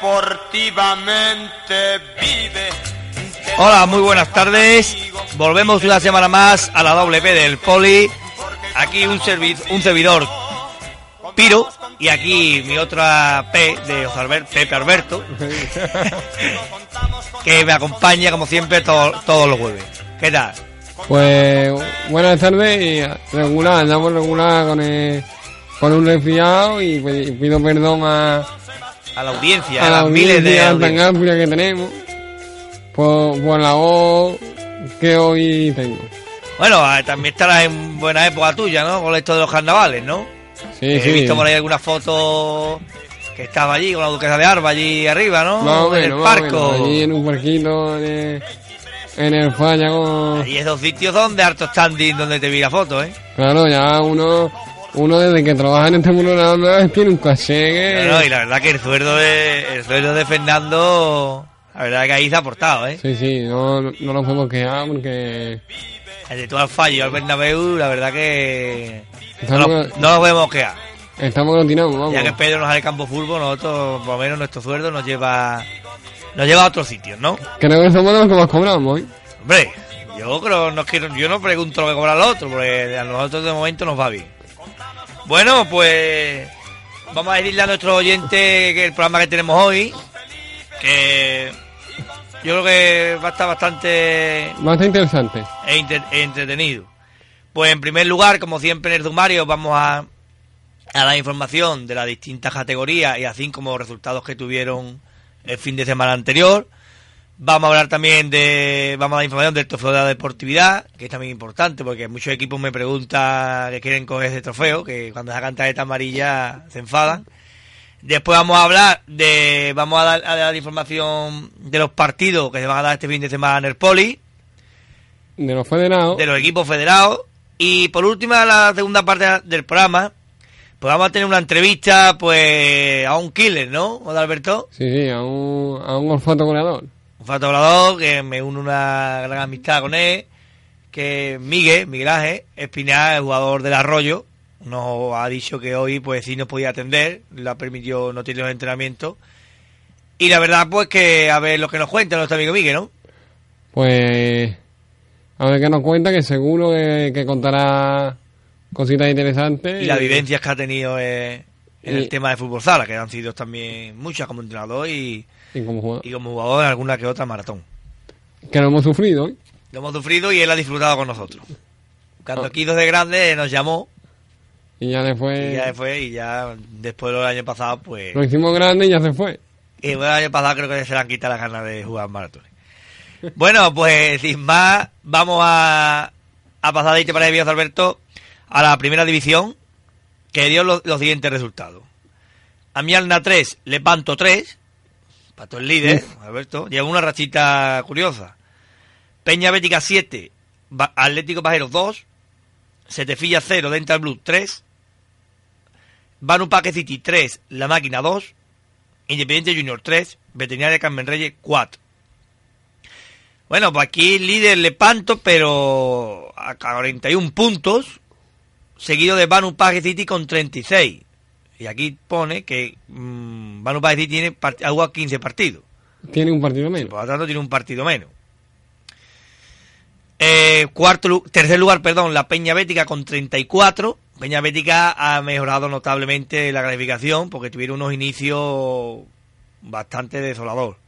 deportivamente, vive. Hola, muy buenas tardes. Volvemos una semana más a la WP del Poli. Aquí un, servi- un servidor Piro y aquí mi otra P de Pepe Alberto, que me acompaña como siempre to- todos los jueves. ¿Qué tal? Pues buenas tardes y regular, andamos regular con el, con un resfriado y pues, pido perdón a, A la audiencia, a a la las miles de tan amplia que tenemos por, por la voz que hoy tengo. Bueno, ah, también estarás en buena época tuya, ¿no? Con esto de los carnavales, ¿no? Sí, He sí. visto por ahí algunas fotos que estaba allí con la duquesa de Arba allí arriba, ¿no? En el parco. allí en un parquito en el, en el falla con... Y esos sitios donde harto standing donde te vi la foto, ¿eh? Claro, ya uno, uno desde que trabaja en este mundo onda tiene un caché que... No, no, y la verdad que el sueldo de, el sueldo de Fernando, la verdad que ahí se ha aportado, ¿eh? Sí, sí, no, no, no nos podemos quejar porque... El de todo al fallo al Bernabéu, la verdad que no, nos- no nos podemos quedar. estamos lo tiramos, vamos. Ya que Pedro nos sale campo fútbol, nosotros, por lo menos nuestro sueldo nos lleva, nos lleva a otros sitios, ¿no? Creo que somos los que más cobramos, ¿eh? Hombre, yo creo, no quiero, yo no pregunto lo que cobra el otro, porque a nosotros de momento nos va bien. Bueno, pues vamos a decirle a nuestro oyente que el programa que tenemos hoy, que yo creo que va a estar bastante Bastante interesante. e inter- e entretenido. Pues en primer lugar, como siempre en el sumario, vamos a, a la información de las distintas categorías y así como resultados que tuvieron el fin de semana anterior. Vamos a hablar también de, vamos a dar información del trofeo de la deportividad, que es también importante porque muchos equipos me preguntan que quieren coger ese trofeo, que cuando sacan tarjeta amarilla se enfadan. Después vamos a hablar de, vamos a dar, a dar información de los partidos que se van a dar este fin de semana en el Poli De los federados. de los equipos federados. Y por último, la segunda parte del programa, pues vamos a tener una entrevista pues a un killer, ¿no? ¿O de Alberto? Sí, sí, a un, a un olfato goleador. Un fotógrafo que me une una gran amistad con él, que Miguel, Miguel Ángel Espinal, el jugador del Arroyo, nos ha dicho que hoy pues sí nos podía atender, le ha permitido no tiene los entrenamientos. Y la verdad pues que a ver lo que nos cuenta nuestro amigo Miguel, ¿no? Pues. A ver qué nos cuenta, que seguro que, que contará cositas interesantes. y las vivencias que ha tenido eh, en el tema de fútbol sala, que han sido también muchas como entrenador y, Y como jugador. y como jugador en alguna que otra maratón. Que lo hemos sufrido, ¿eh? Lo hemos sufrido y él ha disfrutado con nosotros. Cuando Ah. aquí de grande nos llamó Y ya después. y ya fue y ya después del año pasado pues Lo hicimos grande y ya se fue. y bueno, el año pasado creo que se le han quitado las ganas de jugar maratones. Bueno, pues sin más, vamos a, a pasar de ahí, te parece bien, Alberto, a la primera división, que dio los, los siguientes resultados. Amialna 3, Lepanto 3, Pato el líder, Alberto, lleva una rachita curiosa. Peña Bética 7, Ba- Atlético Pajeros 2, Setefilla 0, Dental Blue 3, Banu Paque City 3, La Máquina 2, Independiente Junior 3, Veterinaria Carmen Reyes 4. Bueno, pues aquí líder Lepanto, pero a 41 puntos, seguido de Banu Paque City con 36. Y aquí pone que mm, Banu Paque City tiene ha jugado 15 partidos. Tiene un partido menos. Por lo tanto, tiene un partido menos. Eh, cuarto, tercer lugar, perdón, la Peña Bética con 34. Peña Bética ha mejorado notablemente la clasificación porque tuvieron unos inicios bastante desolador.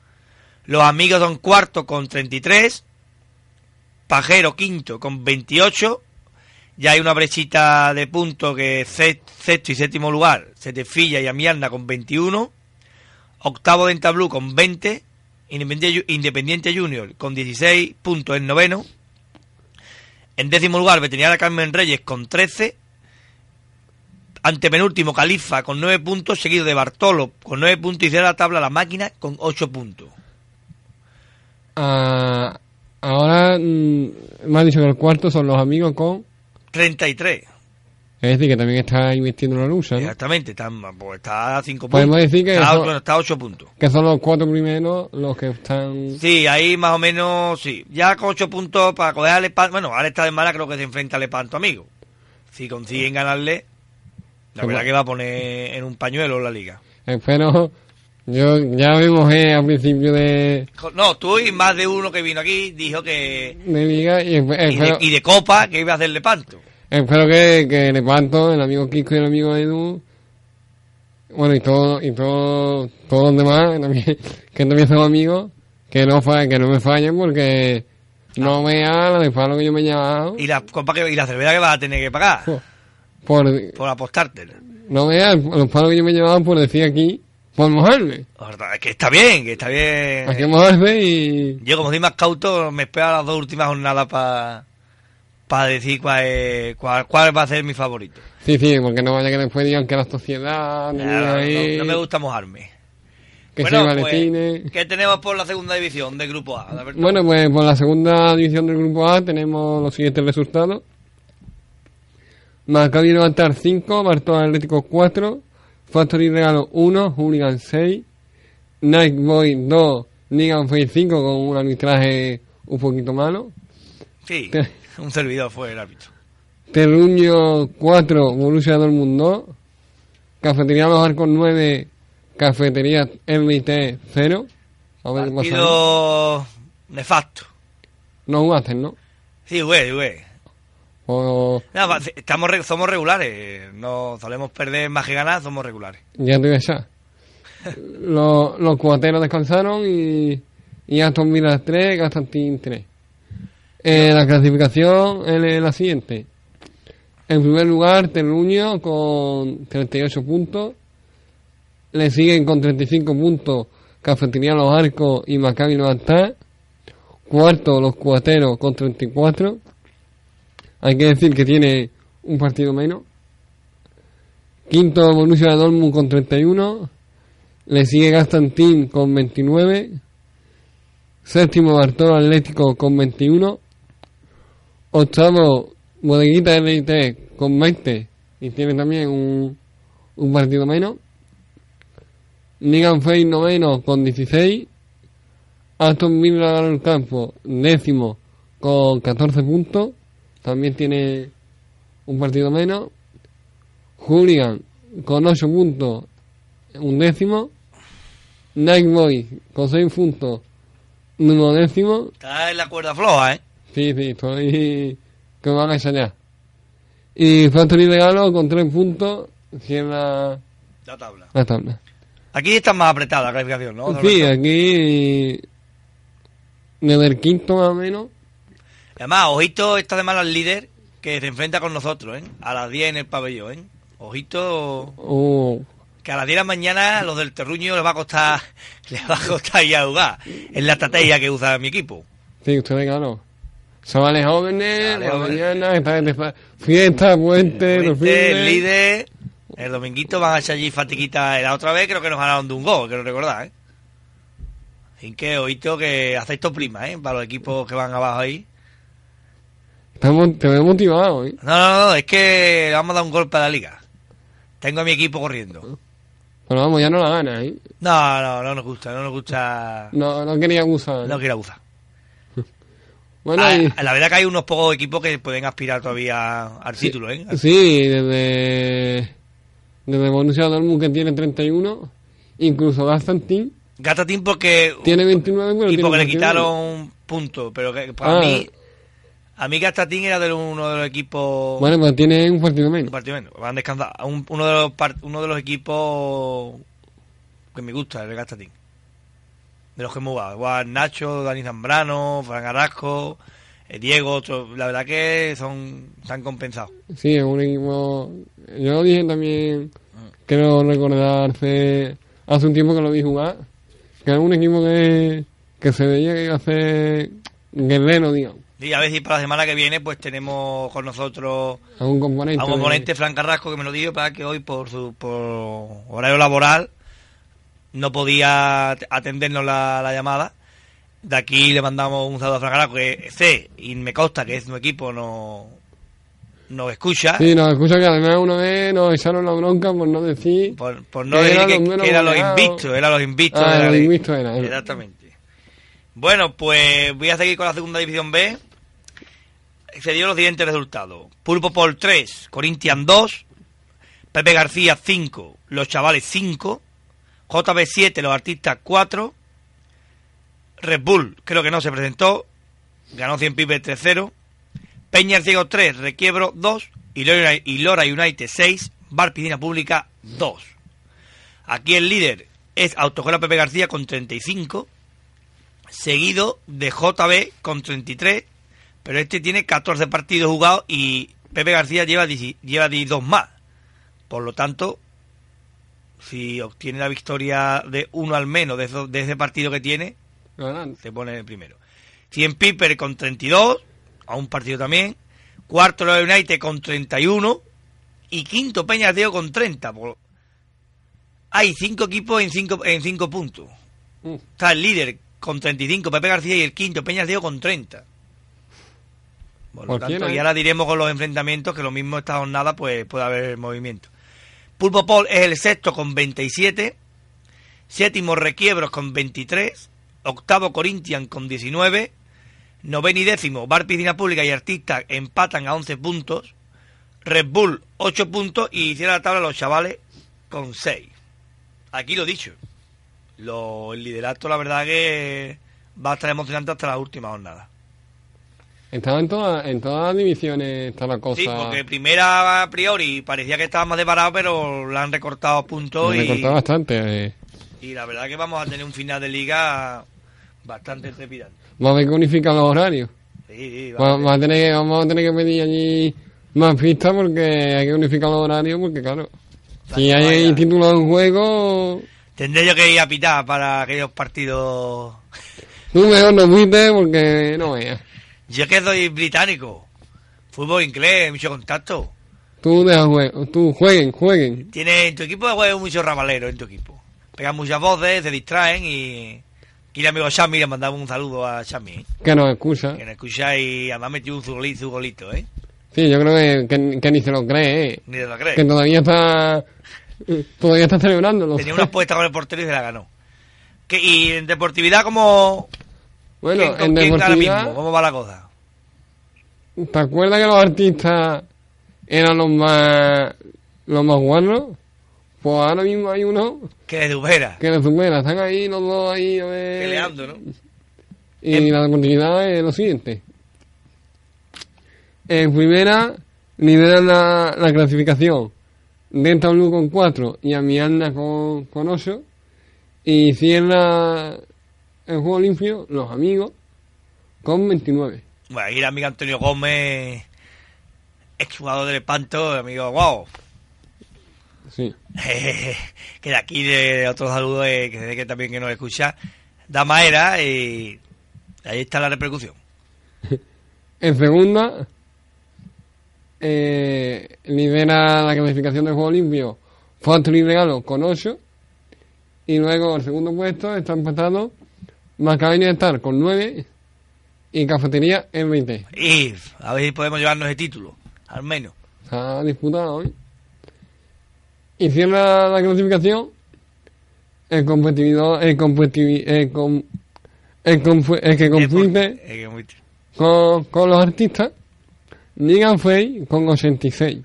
Los amigos son cuarto con 33. Pajero quinto con 28. Ya hay una brechita de puntos que se- sexto y séptimo lugar, Setefilla y Amianda con 21. Octavo Denta Blue con 20. Independiente, Junior con 16 puntos en noveno. En décimo lugar, Veterinaria Carmen Reyes con 13. Antepenúltimo, Califa con 9 puntos, seguido de Bartolo con 9 puntos y cierra la tabla La Máquina con 8 puntos. Ah, ahora mm, me ha dicho que el cuarto son los amigos con. 33. Es decir, que también está invirtiendo en la lucha, ¿no? Exactamente, está, pues está a 5 Podemos puntos. decir que está, a está a 8 puntos. Que son los cuatro primeros los que están... Sí, ahí más o menos, sí. Ya con 8 puntos para coger al Lepanto. Bueno, ahora está de mala, creo que se enfrenta al Lepanto, amigo. Si consiguen ganarle, la Pues verdad que va a poner en un pañuelo la liga. Espero... Yo ya vimos eh, al principio de, No, tú y más de uno que vino aquí dijo que. de liga y, espe- Y de, espero, y de Copa que iba a hacer Lepanto. espero que, que Lepanto, el amigo Kiko y el amigo Edu, bueno y todo y todo, todos los demás que también, son amigos, que no que no me fallen porque no la de palo que yo me he llevado Y la copa que, y la cerveza que vas a tener que pagar por por apostártela. no vea los palos que yo me he llevado por decir aquí por mojarme La verdad es que está bien, que está bien. hay que mojarse y Yo, como soy más cauto, me espero a las dos últimas jornadas para decir cuál, es- cuál, cuál va a ser mi favorito. sí sí porque no vaya que después digan que la sociedad ni Claro, ahí, no, no me gusta mojarme. que bueno, se pues, valetine ¿qué tenemos por la segunda división del grupo A? Bueno, pues por la segunda división del grupo A tenemos los siguientes resultados. Maccabi Levantar 5, Bartol Atlético 4, Factory Regalo 1, Hooligan 6, Night Boy 2, Ligan Face 5 con un arbitraje un poquito malo, Sí, un servidor fue el árbitro. Terruño 4, Borussia Dortmund 2, Cafetería Los Arcos 9, Cafetería RT 0. A ver qué pasa ahí. Partido nefasto. No jugaste, ¿no? Sí, güey, güey. O No, estamos, somos regulares. No solemos perder más que ganar, somos regulares. Ya te ya. los, los cuateros descansaron y, y Aston Villa 3, Constantin 3. Eh, la clasificación es la siguiente. En primer lugar, Terruño con 38 puntos. Le siguen con 35 puntos Cafetería Los Arcos y Maccabi Levantar. Cuarto, los cuateros con 34. Hay que decir que tiene un partido menos. Quinto, Borussia Dortmund con 31. Le sigue Gastantín con 29. Séptimo, Bartolo Atlético con 21. Octavo, Bodeguita LIT con 20. Y tiene también un, un partido menos. Nigan Face noveno con 16. Aston Villa el campo décimo con 14 puntos. También tiene un partido menos. Julian con 8 puntos, un décimo. Nightboy con 6 puntos, un décimo. Está en la cuerda floja, ¿eh? Sí, sí, estoy que me van a enseñar. Y Factory Regalo con 3 puntos, cierra La tabla. la tabla. Aquí está más apretada la clasificación, ¿no? Sí, aquí desde el quinto más o menos. Además, ojito esta semana al líder que se enfrenta con nosotros, ¿eh? A las 10 en el pabellón, ¿eh? Ojito Oh, que a las 10 de la mañana los del terruño les va a costar les va a costar ir a jugar. Es la estrategia que usa mi equipo. sí, ustedes claro. Chavales jóvenes, la jóvenes. mañana, está de fiesta, puente, los el líder, el dominguito van a echar allí fatiguita. La otra vez creo que nos ganaron de un gol, quiero recordar, ¿eh? Así que ojito que hacéis esto prima, ¿eh? Para los equipos que van abajo ahí. Te veo motivado, ¿eh? No, no, no, es que vamos a dar un golpe a la liga. Tengo a mi equipo corriendo. Pero vamos, ya no la gana, ¿eh? No, no, no nos gusta, no nos gusta. No, no quería abusar. No quiero abusar. Bueno, Ah, y- la verdad que hay unos pocos equipos que pueden aspirar todavía al título, ¿eh? sí, desde, desde Borussia Dortmund que tiene 31, incluso Gastantin Gatatín porque tiene 29, pero y tiene porque le 29. quitaron puntos, pero que para Ah. mí a mí Gatatín era de uno de los equipos Bueno, pues tiene un partido un menos. partido menos, van a descansar. Un- uno de los uno de los equipos que me gusta, el Gatatín. De los que hemos jugado, Igual Nacho, Dani Zambrano, Fran Arrasco, eh, Diego, otro, la verdad que son se han compensado. Sí, es un equipo. Yo lo dije también, quiero recordar hace, hace un tiempo que lo vi jugar, que era un equipo que, que se veía que iba a ser guerrero, digamos. Y a ver si para la semana que viene pues tenemos con nosotros A un componente. a un de- componente, Fran Carrasco, que me lo dio para que hoy por su por horario laboral no podía at- atendernos la, la llamada. De aquí le mandamos un saludo a Fran Carrasco, que sé, y me consta que es un equipo no nos escucha. Sí, nos escucha que además una vez nos echaron la bronca por no decir... Por, por no Que decir que, eran los invictos, eran los invictos. Ah, los. Exactamente. Bueno, pues voy a seguir con la segunda división B. Se dio los siguientes resultados. Pulpo Pol 3, Corinthians 2, Pepe García 5, Los Chavales 5, JB 7, Los Artistas 4, Red Bull creo que no se presentó, ganó 100 pibes 3-0, Peña Ciego 3, Requiebro 2 y Lora, United 6, Bar Piscina Pública 2. Aquí el líder es Autoescuela Pepe García con 35, seguido de JB con 33, pero este tiene 14 partidos jugados y Pepe García lleva, 10 lleva 12 más. Por lo tanto, si obtiene la victoria de uno al menos de, esos- de ese partido que tiene, se pone el primero. 100 Piper con 32, a un partido también. Cuarto Lola United con 31 y quinto Peña Diego con 30. Por- Hay cinco equipos en cinco, en cinco puntos. Mm. Está el líder con 35, Pepe García, y el quinto, Peña Diego, con 30. Por lo tanto, ¿eh? y ahora diremos con los enfrentamientos que lo mismo esta jornada pues puede haber movimiento. Pulpo Paul es el sexto con 27, séptimo Requiebros con 23, octavo Corinthians con 19, noveno y décimo Bar Piscina Pública y Artistas empatan a 11 puntos, Red Bull 8 puntos y hicieron la tabla los chavales con 6. Aquí lo dicho. Lo, el liderato, la verdad que va a estar emocionante hasta la última jornada. Estaba en, todas en todas las divisiones está la cosa. Sí, porque primera a priori parecía que estaba más desbarado, pero la han recortado puntos y, recortaba bastante. eh. y la verdad que vamos a tener un final de liga bastante trepidante. Va a haber que unificar los horarios. Sí, sí, Va- va- va a tener vamos a tener que pedir allí más pistas porque hay que unificar los horarios porque claro. Si hay vaya. títulos en juego, Tendré yo que ir a pitar para aquellos partidos. tú mejor no fuiste porque no veas. Yo que soy británico, fútbol inglés, mucho contacto. Tú deja juego, tú jueguen, jueguen. Tiene en tu equipo juega muchos ramaleros en tu equipo. Pegan muchas voces, se distraen y. Y el amigo Xami le mandamos un saludo a Xami, Que nos escucha. que nos escucha y además metió un su golito, ¿eh? Sí, yo creo que, que, que ni se lo cree, eh. Ni te lo Que crees. todavía está. Todavía está celebrándolo. Tenía una apuesta con el portero y se la ganó. Que, y en deportividad, ¿cómo, Bueno, quién, en quién ahora mismo? ¿Cómo va la cosa? ¿te acuerdas que los artistas eran los más. los más guarros? Pues ahora mismo hay uno Que de Dubera, que le supera. Están ahí los dos ahí a ver. peleando, ¿no? Y Em- la deportividad es lo siguiente. En primera, lideran la, la clasificación Delta Blue con 4 y Amianda con, con 8. Y cierra el juego limpio, los amigos, con 29. Bueno, aquí el amigo Antonio Gómez, exjugador del Espanto, amigo, wow. Sí. que de aquí de otro saludo eh, que que también que nos escucha, Dama era y ahí está la repercusión. En segunda, eh, lidera la clasificación del juego limpio Factory Regalo con 8. Y luego el segundo puesto está empatado Macabini Star con 9 y Cafetería en 20. Y a ver si podemos llevarnos el título, al menos. Se ha disputado hoy. Y cierra la clasificación el competidor, el competivi- el, com- el, confu- el que compite con, con los artistas, Nigan Fey con 86.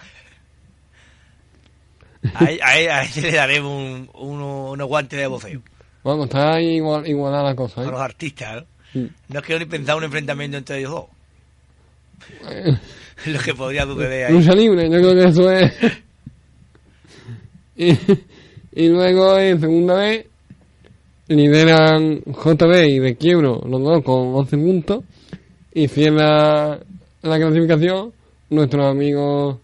Ahí, ahí, ahí le daremos un- uno- unos guantes de boceo Vamos, está ahí igual, igualada la cosa. a ¿eh? los artistas, ¿no? Sí. No quiero ni pensar un enfrentamiento entre ellos dos. Eh, Lo que podría suceder ahí. Lucha libre, yo creo que eso es. y, y luego en segunda vez lideran JB y de quiebro los dos con 11 puntos y cierra la clasificación nuestros amigos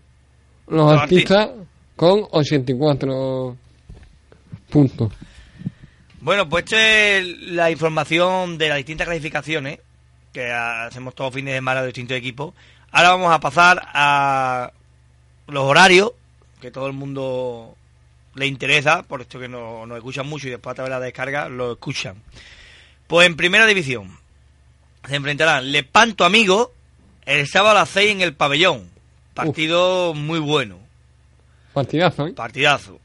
los, Los artistas con 84 puntos. Bueno, pues esta es la información de las distintas clasificaciones que hacemos todos fines de semana de distintos equipos. Ahora vamos a pasar a los horarios, que todo el mundo le interesa, por esto que nos, nos escuchan mucho y después a través de la descarga lo escuchan. Pues en primera división se enfrentarán Lepanto Amigo el sábado a las 6 en el pabellón. partido muy bueno. Partidazo, ¿eh? Partidazo.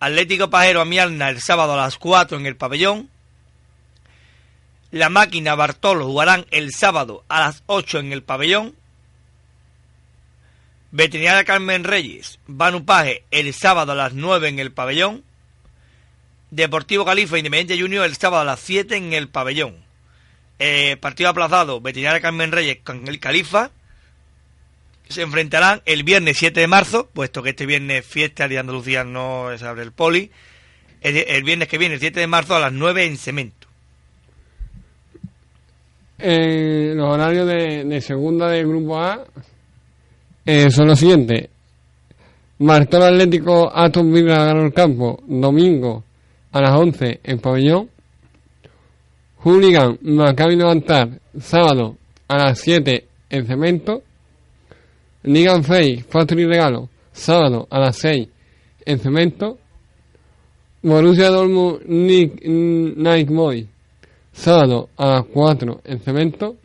Atlético Pajero Amialna el sábado a las 4 en el pabellón. La máquina Bartolo jugarán el sábado a las 8 en el pabellón. Veterinaria Carmen Reyes, Banu Paje el sábado a las 9 en el pabellón. Deportivo Califa Independiente Junior el sábado a las 7 en el pabellón. Eh, partido aplazado, Veterinaria Carmen Reyes con el Califa. Se enfrentarán el viernes 7 de marzo, puesto que este viernes fiesta de Andalucía no se abre el poli. El, viernes que viene, el 7 de marzo, a las 9 en Cemento. Eh, los horarios de, segunda del grupo A eh, son los siguientes. Martón Atlético Aston Villa ganó el campo domingo a las 11 en pabellón. Hooligan Maccabi Levantar sábado a las 7 en cemento. Ligan Face Factory Regalo sábado a las 6 en cemento. Borussia Dortmund Nick Night Boy sábado a las 4 en cemento.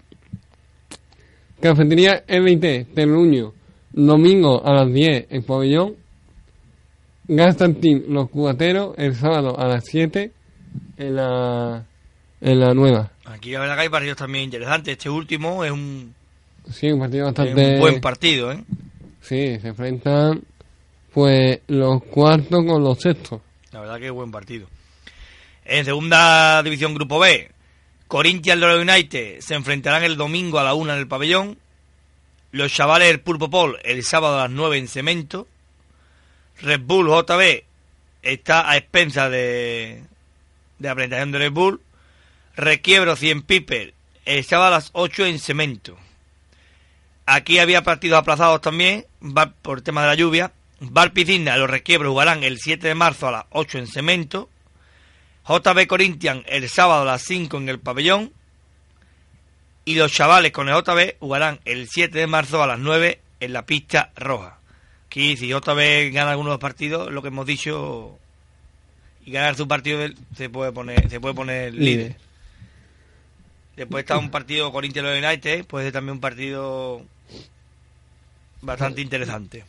Cafetería MIT Terruño domingo a las 10 en pabellón. Gastantín Los Cubateros el sábado a las 7 en la, en la nueva. Aquí la verdad que hay partidos también interesantes. Este último es un, Sí, un partido bastante... un buen partido, ¿eh? Sí, se enfrentan pues los cuartos con los sextos. La verdad que es buen partido. En segunda división Grupo B, Corinthians Loro United se enfrentarán el domingo a la una en el pabellón. Los chavales del Pulpo Pol el sábado a las 9 en Cemento. Red Bull JB está a expensas de, de la presentación de Red Bull. Requiebro 100 Piper el sábado a las 8 en Cemento. Aquí había partidos aplazados también va- por tema de la lluvia. Bar Piscina, los Requiebros jugarán el 7 de marzo a las 8 en Cemento. JB Corinthians el sábado a las 5 en el pabellón. Y los chavales con el JB jugarán el 7 de marzo a las 9 en la pista roja. Aquí si JB gana algunos partidos, lo que hemos dicho, y ganar su partido se puede poner, se puede poner líder. Después está un partido Corinthians United, puede ser también un partido bastante interesante.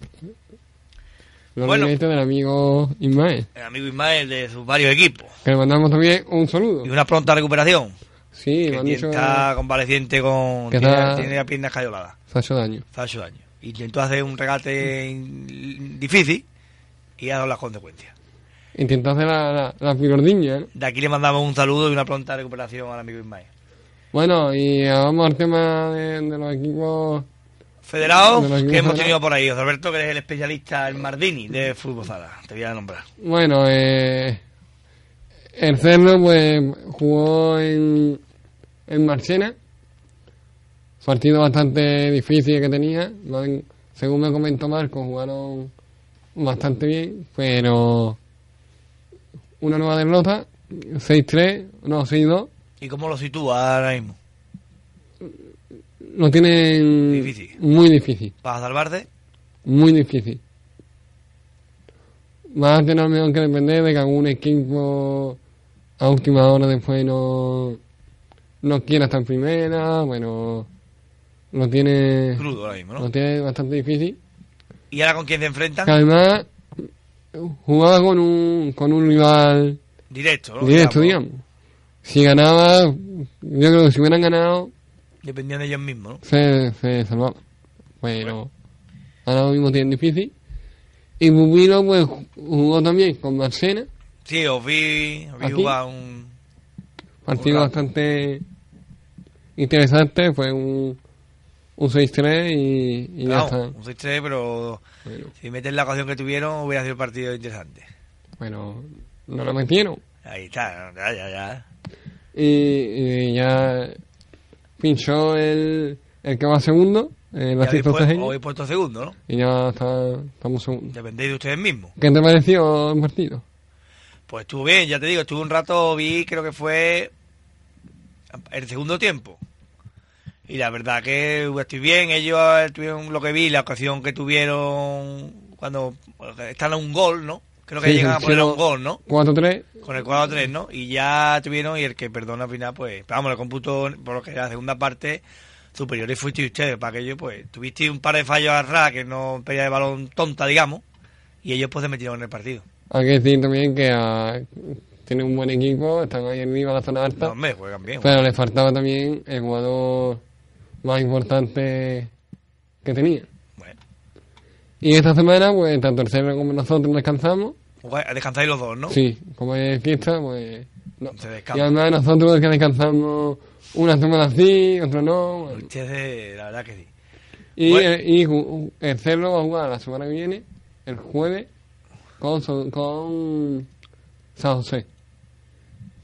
Los Bueno. del amigo Ismael. El amigo Ismael de sus varios equipos. Que le mandamos también un saludo. Y una pronta recuperación. Sí, que me han tiene- dicho está convaleciente con. que Tiene, está- tiene la pierna escayolada. se ha hecho daño. Hace ocho años. Intentó hacer un regate difícil y ha dado las consecuencias. Intentó hacer la, la, la pirordiña, ¿no? De aquí le mandamos un saludo y una pronta recuperación al amigo Ismael. Bueno, y vamos al tema de, de los equipos. Federado De los equipos que hemos federados. tenido por ahí. José Alberto, que eres el especialista, el Mardini de fútbol sala. Te voy a nombrar. Bueno, eh, el Cerro pues jugó en, en Marchena. Partido bastante difícil que tenía. Según me comentó Marco, jugaron bastante bien, pero una nueva derrota, 6-3, no, 6-2. ¿Y cómo lo sitúa ahora mismo? Lo tienen Difícil. muy difícil, ¿Vas a salvarte? muy difícil. Vas a tener mejor que depender de que algún equipo a última hora después no, no quiera estar en primera, bueno, lo tiene, Crudo ahora mismo, ¿no? lo tiene bastante difícil. ¿Y ahora con quién se enfrentan? Que además jugaba con un, con un rival Directo, ¿no? directo, digamos. Si ganaba, yo creo que si hubieran ganado, Dependían de ellos mismos, ¿no? se, se salvaba. Pero ahora lo mismo tienen difícil. Y Pupilo pues jugó también con Marcena, Sí, os vi, os vi jugar un... partido bastante interesante, fue un, un 6-3 y, y ya está. un 6-3, pero Bueno, si metes la ocasión que tuvieron, hubiera sido el partido interesante. bueno, no lo metieron. Ahí está, ya, ya, ya. Y, y ya pinchó el, el que va segundo, el Cejeño, habéis puesto segundo, ¿no? y ya está, estamos segundos. Dependéis de ustedes mismos. ¿Qué te pareció el partido? Pues estuvo bien, ya te digo, estuve un rato, vi, creo que fue el segundo tiempo. Y la verdad que estoy bien, ellos tuvieron lo que vi, la ocasión que tuvieron cuando están a un gol, ¿no? Creo que Sí, llegan a poner a un gol, ¿no? 4-3, Con el 4-3, ¿no? Y ya tuvieron, y el que perdona al final, pues, pero vamos, el cómputo, por lo que era la segunda parte, superiores fuisteis ustedes. Para aquello, pues, tuviste un par de fallos a que no pedía de balón tonta, digamos, y ellos pues se metieron en el partido. Hay que decir también que ah, tienen un buen equipo, están ahí arriba en la zona No, alta, hombre, juegan bien. pero les faltaba también el jugador más importante que tenían. Bueno, Y esta semana, pues tanto el Cerro como nosotros descansamos. Jugáis- descansáis los dos, ¿no? Sí, como es fiesta, pues no. Se Y además nosotros que descansamos una semana sí, otra no. bueno. Ustedes, la verdad que sí. Y, Bueno. el, y el Cerro va a jugar la semana que viene, el jueves, con, con San José.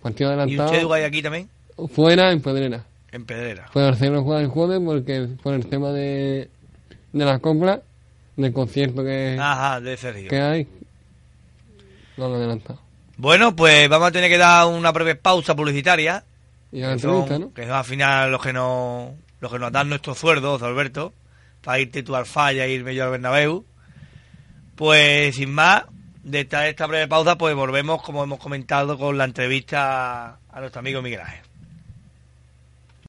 Partido ¿Y adelantado. ustedes jugáis aquí también? Fuera en Pedrera. En Pedrera. Pero el Cerro juega el jueves porque por el tema de, de la copla, del concierto que, Ajá, de Sergio. que hay, lo han adelantado. Bueno, pues vamos a tener que dar una breve pausa publicitaria. Y a la son, entrevista, ¿no? que son al final los que nos, los que nos dan nuestros sueldos, Alberto, para irte tú al falla e irme yo al Bernabéu. Pues sin más, de esta, esta breve pausa, pues volvemos, como hemos comentado, con la entrevista a nuestro amigo Miguel Ángel.